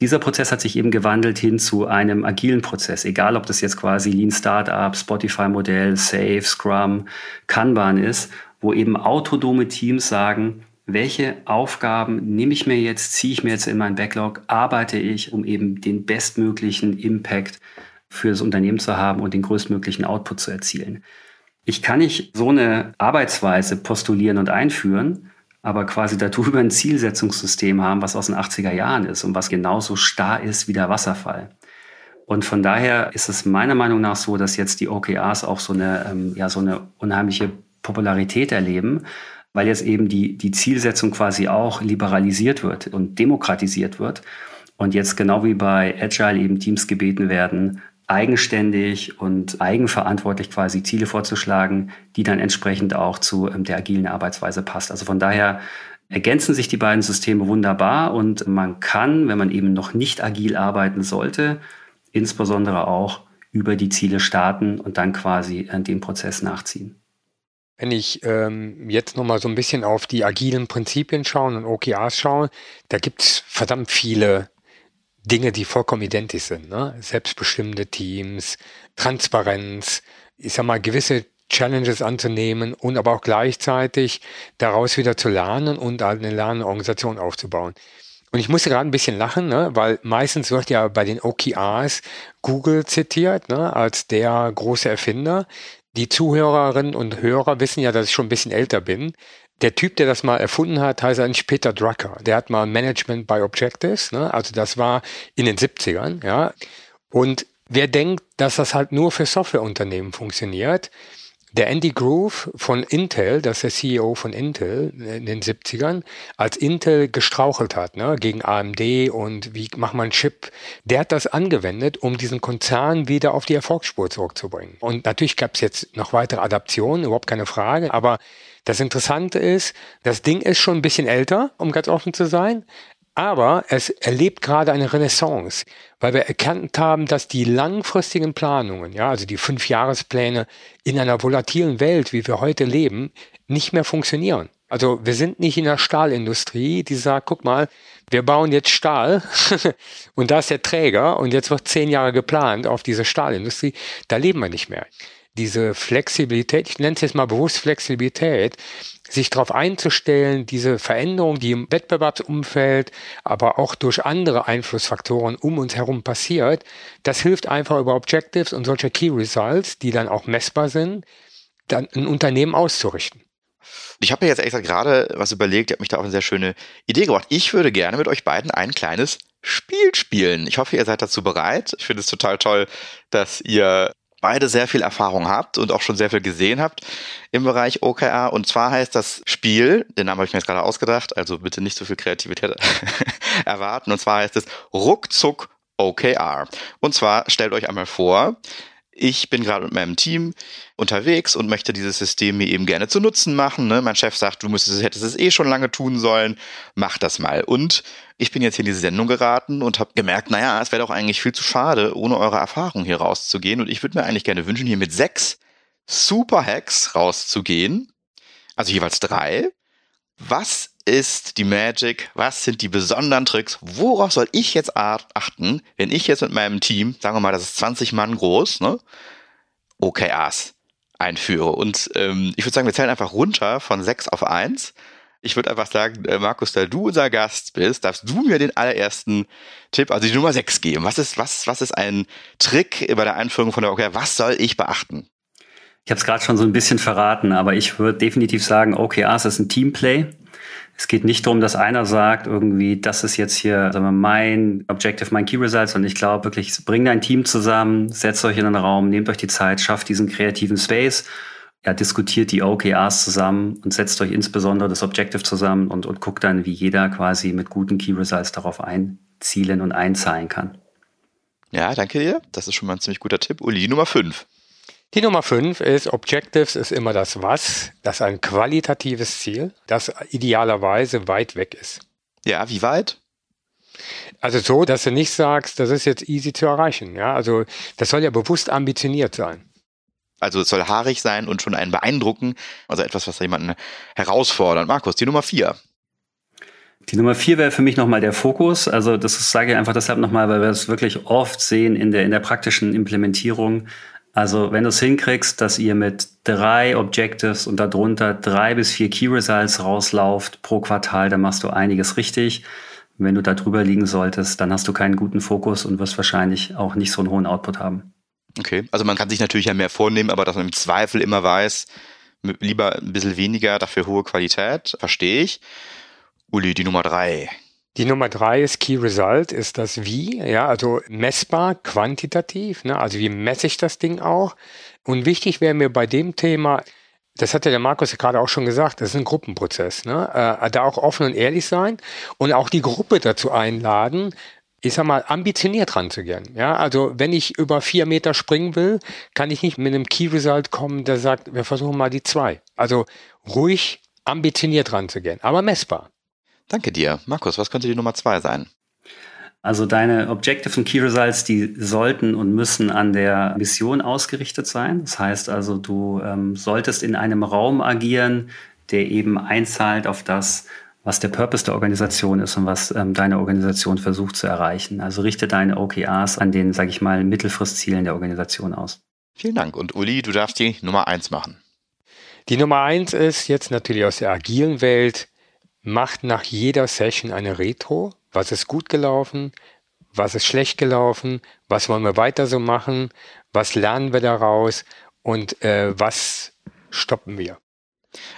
Dieser Prozess hat sich eben gewandelt hin zu einem agilen Prozess, egal ob das jetzt quasi Lean Startup, Spotify-Modell, Safe, Scrum, Kanban ist, wo eben autonome Teams sagen, welche Aufgaben nehme ich mir jetzt, ziehe ich mir jetzt in meinen Backlog, arbeite ich, um eben den bestmöglichen Impact für das Unternehmen zu haben und den größtmöglichen Output zu erzielen. Ich kann nicht so eine Arbeitsweise postulieren und einführen, aber quasi darüber ein Zielsetzungssystem haben, was aus den 80er Jahren ist und was genauso starr ist wie der Wasserfall. Und von daher ist es meiner Meinung nach so, dass jetzt die OKRs auch so eine, ähm, ja, so eine unheimliche Popularität erleben, weil jetzt eben die, die Zielsetzung quasi auch liberalisiert wird und demokratisiert wird. Und jetzt genau wie bei Agile eben Teams gebeten werden, eigenständig und eigenverantwortlich quasi Ziele vorzuschlagen, die dann entsprechend auch zu ähm, der agilen Arbeitsweise passt. Also von daher ergänzen sich die beiden Systeme wunderbar und man kann, wenn man eben noch nicht agil arbeiten sollte, insbesondere auch über die Ziele starten und dann quasi äh, den Prozess nachziehen. Wenn ich ähm, jetzt nochmal so ein bisschen auf die agilen Prinzipien schaue und OKRs schaue, da gibt es verdammt viele Dinge, die vollkommen identisch sind. Ne? Selbstbestimmte Teams, Transparenz, ich sag mal, gewisse Challenges anzunehmen und aber auch gleichzeitig daraus wieder zu lernen und eine Lernorganisation aufzubauen. Und ich musste gerade ein bisschen lachen, ne, weil meistens wird ja bei den OKRs Google zitiert ne, als der große Erfinder. Die Zuhörerinnen und Hörer wissen ja, dass ich schon ein bisschen älter bin. Der Typ, der das mal erfunden hat, heißt eigentlich Peter Drucker. Der hat mal Management by Objectives, ne, also das war in den 70ern, ja. Und wer denkt, dass das halt nur für Softwareunternehmen funktioniert, der Andy Groove von Intel, das ist der CEO von Intel in den 70ern, als Intel gestrauchelt hat ne, gegen AMD und wie macht man Chip, der hat das angewendet, um diesen Konzern wieder auf die Erfolgsspur zurückzubringen. Und natürlich gab es jetzt noch weitere Adaptionen, überhaupt keine Frage, aber das Interessante ist, das Ding ist schon ein bisschen älter, um ganz offen zu sein, aber es erlebt gerade eine Renaissance, weil wir erkannt haben, dass die langfristigen Planungen, ja, also die Fünfjahrespläne in einer volatilen Welt, wie wir heute leben, nicht mehr funktionieren. Also wir sind nicht in der Stahlindustrie, die sagt, guck mal, wir bauen jetzt Stahl und da ist der Träger und jetzt wird zehn Jahre geplant auf diese Stahlindustrie. Da leben wir nicht mehr. Diese Flexibilität, ich nenne es jetzt mal bewusst Flexibilität, sich darauf einzustellen, diese Veränderung, die im Wettbewerbsumfeld, aber auch durch andere Einflussfaktoren um uns herum passiert, das hilft einfach über Objectives und solche Key Results, die dann auch messbar sind, dann ein Unternehmen auszurichten. Ich habe mir jetzt extra gerade was überlegt, ihr habt mich da auch eine sehr schöne Idee gebracht. Ich würde gerne mit euch beiden ein kleines Spiel spielen. Ich hoffe, ihr seid dazu bereit. Ich finde es total toll, dass ihr beide sehr viel Erfahrung habt und auch schon sehr viel gesehen habt im Bereich OKR. Und zwar heißt das Spiel, den Namen habe ich mir jetzt gerade ausgedacht, also bitte nicht so viel Kreativität erwarten. Und zwar heißt es Ruckzuck OKR. Und zwar stellt euch einmal vor, ich bin gerade mit meinem Team unterwegs und möchte dieses System mir eben gerne zu Nutzen machen. Ne? Mein Chef sagt, du müsstest, hättest es eh schon lange tun sollen, mach das mal. Und ich bin jetzt hier in diese Sendung geraten und habe gemerkt, naja, es wäre doch eigentlich viel zu schade, ohne eure Erfahrung hier rauszugehen. Und ich würde mir eigentlich gerne wünschen, hier mit sechs Super Hacks rauszugehen. Also jeweils drei. Was ist die Magic? Was sind die besonderen Tricks? Worauf soll ich jetzt achten, wenn ich jetzt mit meinem Team, sagen wir mal, das ist 20 Mann groß, ne, OKRs einführe? Und ähm, ich würde sagen, wir zählen einfach runter von 6 auf 1. Ich würde einfach sagen, äh, Markus, da du unser Gast bist, darfst du mir den allerersten Tipp, also die Nummer 6 geben. Was ist, was, was ist ein Trick bei der Einführung von der OKR? Was soll ich beachten? Ich habe es gerade schon so ein bisschen verraten, aber ich würde definitiv sagen, OKRs ist ein Teamplay. Es geht nicht darum, dass einer sagt, irgendwie, das ist jetzt hier sagen wir, mein Objective, mein Key Result, sondern ich glaube wirklich, bring dein Team zusammen, setzt euch in einen Raum, nehmt euch die Zeit, schafft diesen kreativen Space, ja, diskutiert die OKRs zusammen und setzt euch insbesondere das Objective zusammen und, und guckt dann, wie jeder quasi mit guten Key Results darauf einzielen und einzahlen kann. Ja, danke dir. Das ist schon mal ein ziemlich guter Tipp. Uli, Nummer 5. Die Nummer fünf ist, Objectives ist immer das Was, das ist ein qualitatives Ziel, das idealerweise weit weg ist. Ja, wie weit? Also so, dass du nicht sagst, das ist jetzt easy zu erreichen. Ja, also das soll ja bewusst ambitioniert sein. Also es soll haarig sein und schon einen beeindrucken, also etwas, was jemanden herausfordert. Markus, die Nummer vier. Die Nummer vier wäre für mich nochmal der Fokus. Also das sage ich einfach deshalb nochmal, weil wir es wirklich oft sehen in der, in der praktischen Implementierung. Also wenn du es hinkriegst, dass ihr mit drei Objectives und darunter drei bis vier Key Results rauslauft pro Quartal, dann machst du einiges richtig. Wenn du da drüber liegen solltest, dann hast du keinen guten Fokus und wirst wahrscheinlich auch nicht so einen hohen Output haben. Okay, also man kann sich natürlich ja mehr vornehmen, aber dass man im Zweifel immer weiß, lieber ein bisschen weniger, dafür hohe Qualität, verstehe ich. Uli, die Nummer drei. Die Nummer drei ist Key Result, ist das Wie, ja, also messbar, quantitativ, ne, also wie messe ich das Ding auch? Und wichtig wäre mir bei dem Thema, das hat ja der Markus ja gerade auch schon gesagt, das ist ein Gruppenprozess, ne, äh, da auch offen und ehrlich sein und auch die Gruppe dazu einladen, ich sag mal, ambitioniert ranzugehen. Ja, also wenn ich über vier Meter springen will, kann ich nicht mit einem Key Result kommen, der sagt, wir versuchen mal die zwei. Also ruhig ambitioniert ranzugehen, aber messbar. Danke dir. Markus, was könnte die Nummer zwei sein? Also deine Objective und Key Results, die sollten und müssen an der Mission ausgerichtet sein. Das heißt also, du ähm, solltest in einem Raum agieren, der eben einzahlt auf das, was der Purpose der Organisation ist und was ähm, deine Organisation versucht zu erreichen. Also richte deine OKRs an den, sage ich mal, Mittelfristzielen der Organisation aus. Vielen Dank. Und Uli, du darfst die Nummer eins machen. Die Nummer eins ist jetzt natürlich aus der agilen Welt, macht nach jeder Session eine Retro? Was ist gut gelaufen, was ist schlecht gelaufen, was wollen wir weiter so machen, was lernen wir daraus? Und äh, was stoppen wir.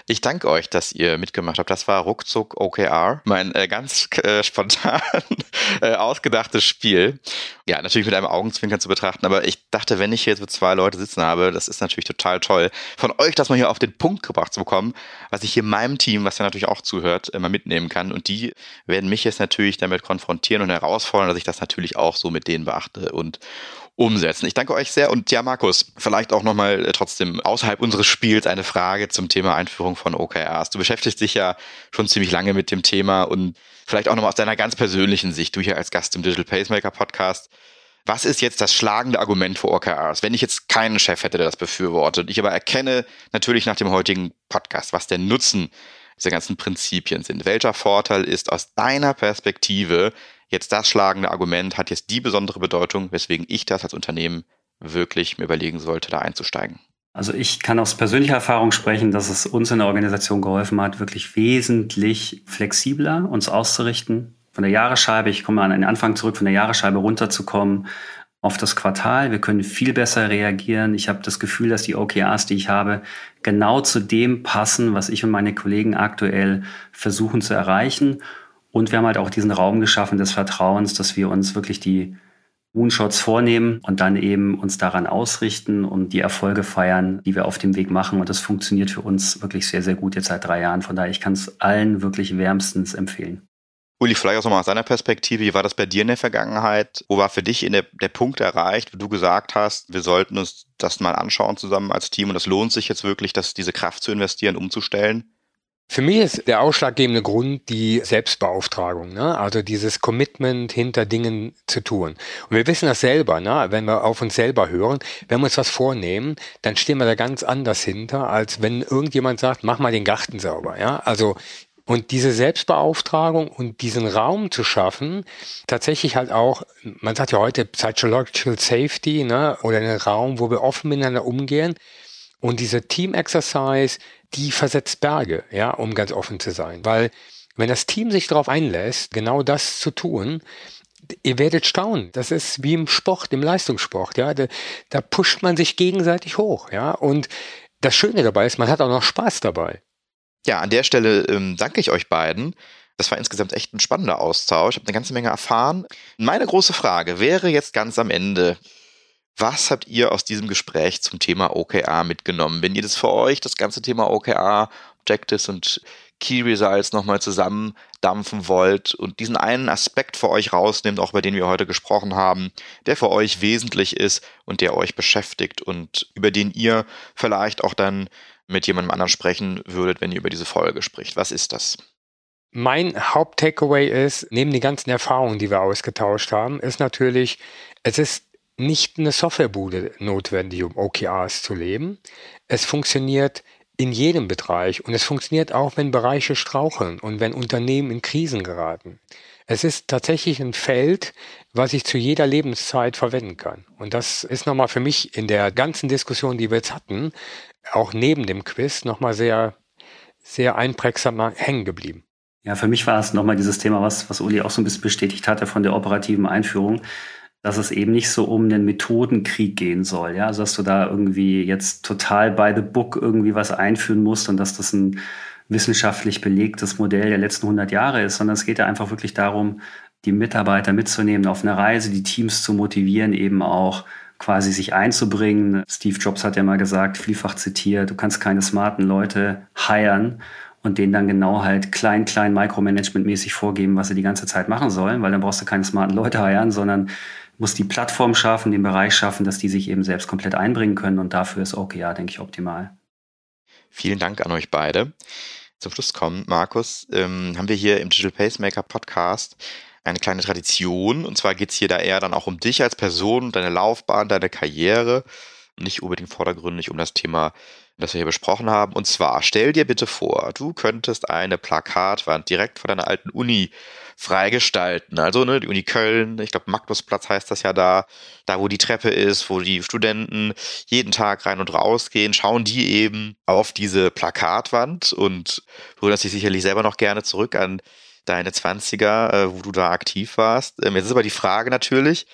Ich danke euch, dass ihr mitgemacht habt. Das war ruckzuck OKR, mein äh, ganz äh, spontan äh, ausgedachtes Spiel. Ja, natürlich mit einem Augenzwinkern zu betrachten, aber ich dachte, wenn ich hier jetzt mit zwei Leute sitzen habe, das ist natürlich total toll, von euch das mal hier auf den Punkt gebracht zu bekommen, was ich hier meinem Team, was ja natürlich auch zuhört, immer mitnehmen kann. Und die werden mich jetzt natürlich damit konfrontieren und herausfordern, dass ich das natürlich auch so mit denen beachte und umsetzen. Ich danke euch sehr und ja, Markus, vielleicht auch nochmal äh, trotzdem außerhalb unseres Spiels eine Frage zum Thema Einführung von OKRs. Du beschäftigst dich ja schon ziemlich lange mit dem Thema und vielleicht auch nochmal aus deiner ganz persönlichen Sicht, du hier als Gast im Digital Pacemaker Podcast. Was ist jetzt das schlagende Argument für OKRs? Wenn ich jetzt keinen Chef hätte, der das befürwortet, ich aber erkenne natürlich nach dem heutigen Podcast, was der Nutzen dieser ganzen Prinzipien sind. Welcher Vorteil ist aus deiner Perspektive jetzt das schlagende Argument hat jetzt die besondere Bedeutung, weswegen ich das als Unternehmen wirklich mir überlegen sollte, da einzusteigen. Also ich kann aus persönlicher Erfahrung sprechen, dass es uns in der Organisation geholfen hat, wirklich wesentlich flexibler uns auszurichten. Von der Jahresscheibe, ich komme an den Anfang zurück, von der Jahresscheibe runterzukommen auf das Quartal. Wir können viel besser reagieren. Ich habe das Gefühl, dass die OKRs, die ich habe, genau zu dem passen, was ich und meine Kollegen aktuell versuchen zu erreichen. Und wir haben halt auch diesen Raum geschaffen des Vertrauens, dass wir uns wirklich die Moonshots vornehmen und dann eben uns daran ausrichten und die Erfolge feiern, die wir auf dem Weg machen. Und das funktioniert für uns wirklich sehr, sehr gut jetzt seit drei Jahren. Von daher, ich kann es allen wirklich wärmstens empfehlen. Uli, vielleicht auch nochmal aus deiner Perspektive, wie war das bei dir in der Vergangenheit? Wo war für dich in der, der Punkt erreicht, wo du gesagt hast, wir sollten uns das mal anschauen zusammen als Team und es lohnt sich jetzt wirklich, dass diese Kraft zu investieren, umzustellen? Für mich ist der ausschlaggebende Grund die Selbstbeauftragung, ne? also dieses Commitment hinter Dingen zu tun. Und wir wissen das selber, ne? wenn wir auf uns selber hören, wenn wir uns was vornehmen, dann stehen wir da ganz anders hinter, als wenn irgendjemand sagt, mach mal den Garten sauber. Ja? Also und diese Selbstbeauftragung und diesen Raum zu schaffen, tatsächlich halt auch, man sagt ja heute Psychological Safety, ne? oder einen Raum, wo wir offen miteinander umgehen. Und diese Team Exercise, die versetzt Berge, ja, um ganz offen zu sein. Weil wenn das Team sich darauf einlässt, genau das zu tun, ihr werdet staunen. Das ist wie im Sport, im Leistungssport, ja. Da, da pusht man sich gegenseitig hoch, ja. Und das Schöne dabei ist, man hat auch noch Spaß dabei. Ja, an der Stelle ähm, danke ich euch beiden. Das war insgesamt echt ein spannender Austausch. Ich habe eine ganze Menge erfahren. Meine große Frage wäre jetzt ganz am Ende, was habt ihr aus diesem Gespräch zum Thema OKR mitgenommen? Wenn ihr das für euch, das ganze Thema OKR, Objectives und Key Results nochmal zusammendampfen wollt und diesen einen Aspekt für euch rausnimmt, auch über den wir heute gesprochen haben, der für euch wesentlich ist und der euch beschäftigt und über den ihr vielleicht auch dann mit jemandem anderen sprechen würdet, wenn ihr über diese Folge spricht. Was ist das? Mein Haupt-Takeaway ist, neben den ganzen Erfahrungen, die wir ausgetauscht haben, ist natürlich, es ist nicht eine Softwarebude notwendig, um OKRs zu leben. Es funktioniert in jedem Bereich und es funktioniert auch, wenn Bereiche straucheln und wenn Unternehmen in Krisen geraten. Es ist tatsächlich ein Feld, was ich zu jeder Lebenszeit verwenden kann. Und das ist nochmal für mich in der ganzen Diskussion, die wir jetzt hatten, auch neben dem Quiz nochmal sehr, sehr einprägsam hängen geblieben. Ja, für mich war es nochmal dieses Thema, was, was Uli auch so ein bisschen bestätigt hatte von der operativen Einführung dass es eben nicht so um einen Methodenkrieg gehen soll. Ja, also dass du da irgendwie jetzt total by the book irgendwie was einführen musst und dass das ein wissenschaftlich belegtes Modell der letzten 100 Jahre ist, sondern es geht ja einfach wirklich darum, die Mitarbeiter mitzunehmen auf eine Reise, die Teams zu motivieren, eben auch quasi sich einzubringen. Steve Jobs hat ja mal gesagt, vielfach zitiert, du kannst keine smarten Leute hiren und denen dann genau halt klein, klein Micromanagement-mäßig vorgeben, was sie die ganze Zeit machen sollen, weil dann brauchst du keine smarten Leute hiren, sondern muss die Plattform schaffen, den Bereich schaffen, dass die sich eben selbst komplett einbringen können. Und dafür ist OKR, denke ich, optimal. Vielen Dank an euch beide. Zum Schluss kommen, Markus, ähm, haben wir hier im Digital Pacemaker Podcast eine kleine Tradition. Und zwar geht es hier da eher dann auch um dich als Person, deine Laufbahn, deine Karriere. Nicht unbedingt vordergründig um das Thema, das wir hier besprochen haben. Und zwar, stell dir bitte vor, du könntest eine Plakatwand direkt vor deiner alten Uni freigestalten. Also ne, die Uni Köln, ich glaube Magnusplatz heißt das ja da, da wo die Treppe ist, wo die Studenten jeden Tag rein und raus gehen, schauen die eben auf diese Plakatwand und du dich sicherlich selber noch gerne zurück an deine 20er, äh, wo du da aktiv warst. Ähm, jetzt ist aber die Frage natürlich,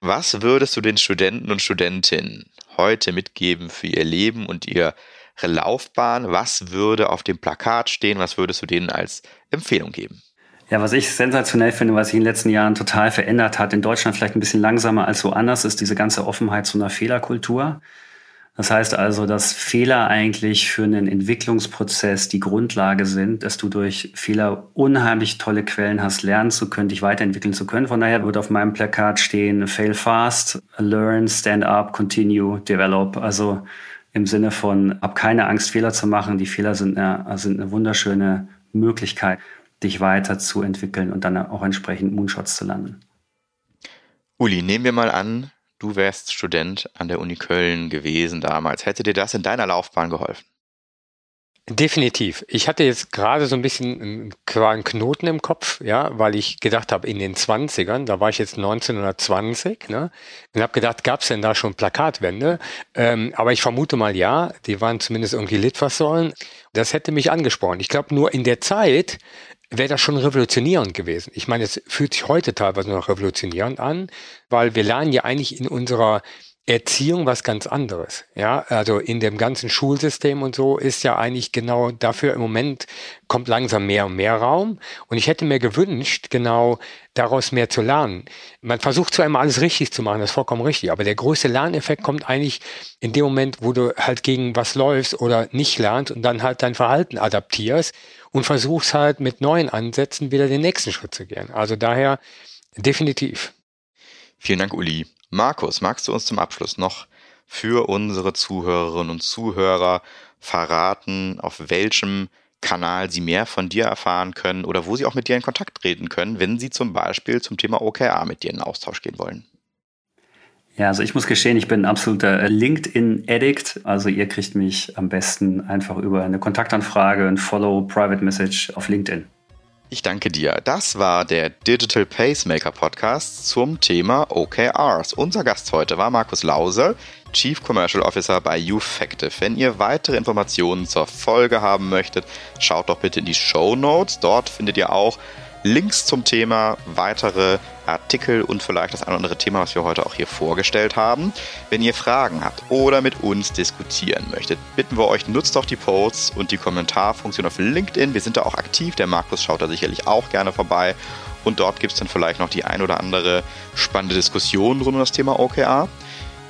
was würdest du den Studenten und Studentinnen heute mitgeben für ihr Leben und ihre Laufbahn? Was würde auf dem Plakat stehen? Was würdest du denen als Empfehlung geben? Ja, was ich sensationell finde, was sich in den letzten Jahren total verändert hat, in Deutschland vielleicht ein bisschen langsamer als woanders, ist diese ganze Offenheit zu einer Fehlerkultur. Das heißt also, dass Fehler eigentlich für einen Entwicklungsprozess die Grundlage sind, dass du durch Fehler unheimlich tolle Quellen hast, lernen zu können, dich weiterentwickeln zu können. Von daher wird auf meinem Plakat stehen, fail fast, learn, stand up, continue, develop. Also im Sinne von, hab keine Angst, Fehler zu machen. Die Fehler sind eine, sind eine wunderschöne Möglichkeit, dich weiterzuentwickeln und dann auch entsprechend Moonshots zu landen. Uli, nehmen wir mal an, du wärst Student an der Uni Köln gewesen damals. Hätte dir das in deiner Laufbahn geholfen? Definitiv. Ich hatte jetzt gerade so ein bisschen einen Knoten im Kopf, ja, weil ich gedacht habe, in den 20ern, da war ich jetzt 1920, ne, und habe gedacht, gab es denn da schon Plakatwände? Ähm, aber ich vermute mal ja, die waren zumindest irgendwie Litfaßsäulen. Das hätte mich angesprochen. Ich glaube, nur in der Zeit wäre das schon revolutionierend gewesen. Ich meine, es fühlt sich heute teilweise noch revolutionierend an, weil wir lernen ja eigentlich in unserer Erziehung was ganz anderes. Ja, also in dem ganzen Schulsystem und so ist ja eigentlich genau dafür im Moment kommt langsam mehr und mehr Raum. Und ich hätte mir gewünscht, genau daraus mehr zu lernen. Man versucht zwar immer alles richtig zu machen, das ist vollkommen richtig, aber der größte Lerneffekt kommt eigentlich in dem Moment, wo du halt gegen was läufst oder nicht lernst und dann halt dein Verhalten adaptierst und versuchst halt mit neuen Ansätzen wieder den nächsten Schritt zu gehen. Also daher definitiv. Vielen Dank, Uli. Markus, magst du uns zum Abschluss noch für unsere Zuhörerinnen und Zuhörer verraten, auf welchem Kanal sie mehr von dir erfahren können oder wo sie auch mit dir in Kontakt treten können, wenn sie zum Beispiel zum Thema OKR mit dir in Austausch gehen wollen? Ja, also ich muss gestehen, ich bin ein absoluter LinkedIn-Addict. Also ihr kriegt mich am besten einfach über eine Kontaktanfrage, ein Follow, Private Message auf LinkedIn. Ich danke dir. Das war der Digital Pacemaker Podcast zum Thema OKRs. Unser Gast heute war Markus Lause, Chief Commercial Officer bei Ufactive. Wenn ihr weitere Informationen zur Folge haben möchtet, schaut doch bitte in die Show Notes. Dort findet ihr auch Links zum Thema, weitere Artikel und vielleicht das ein oder andere Thema, was wir heute auch hier vorgestellt haben. Wenn ihr Fragen habt oder mit uns diskutieren möchtet, bitten wir euch, nutzt doch die Posts und die Kommentarfunktion auf LinkedIn. Wir sind da auch aktiv. Der Markus schaut da sicherlich auch gerne vorbei. Und dort gibt es dann vielleicht noch die ein oder andere spannende Diskussion rund um das Thema OKR.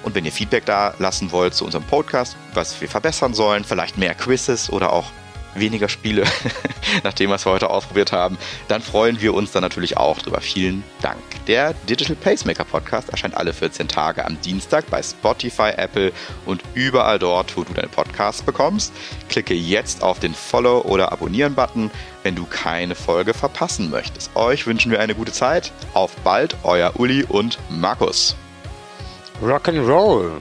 Und wenn ihr Feedback da lassen wollt zu unserem Podcast, was wir verbessern sollen, vielleicht mehr Quizzes oder auch weniger Spiele, nach dem, was wir heute ausprobiert haben, dann freuen wir uns dann natürlich auch drüber. Vielen Dank. Der Digital Pacemaker Podcast erscheint alle 14 Tage am Dienstag bei Spotify, Apple und überall dort, wo du deine Podcasts bekommst. Klicke jetzt auf den Follow- oder Abonnieren-Button, wenn du keine Folge verpassen möchtest. Euch wünschen wir eine gute Zeit. Auf bald, euer Uli und Markus. Rock'n'Roll.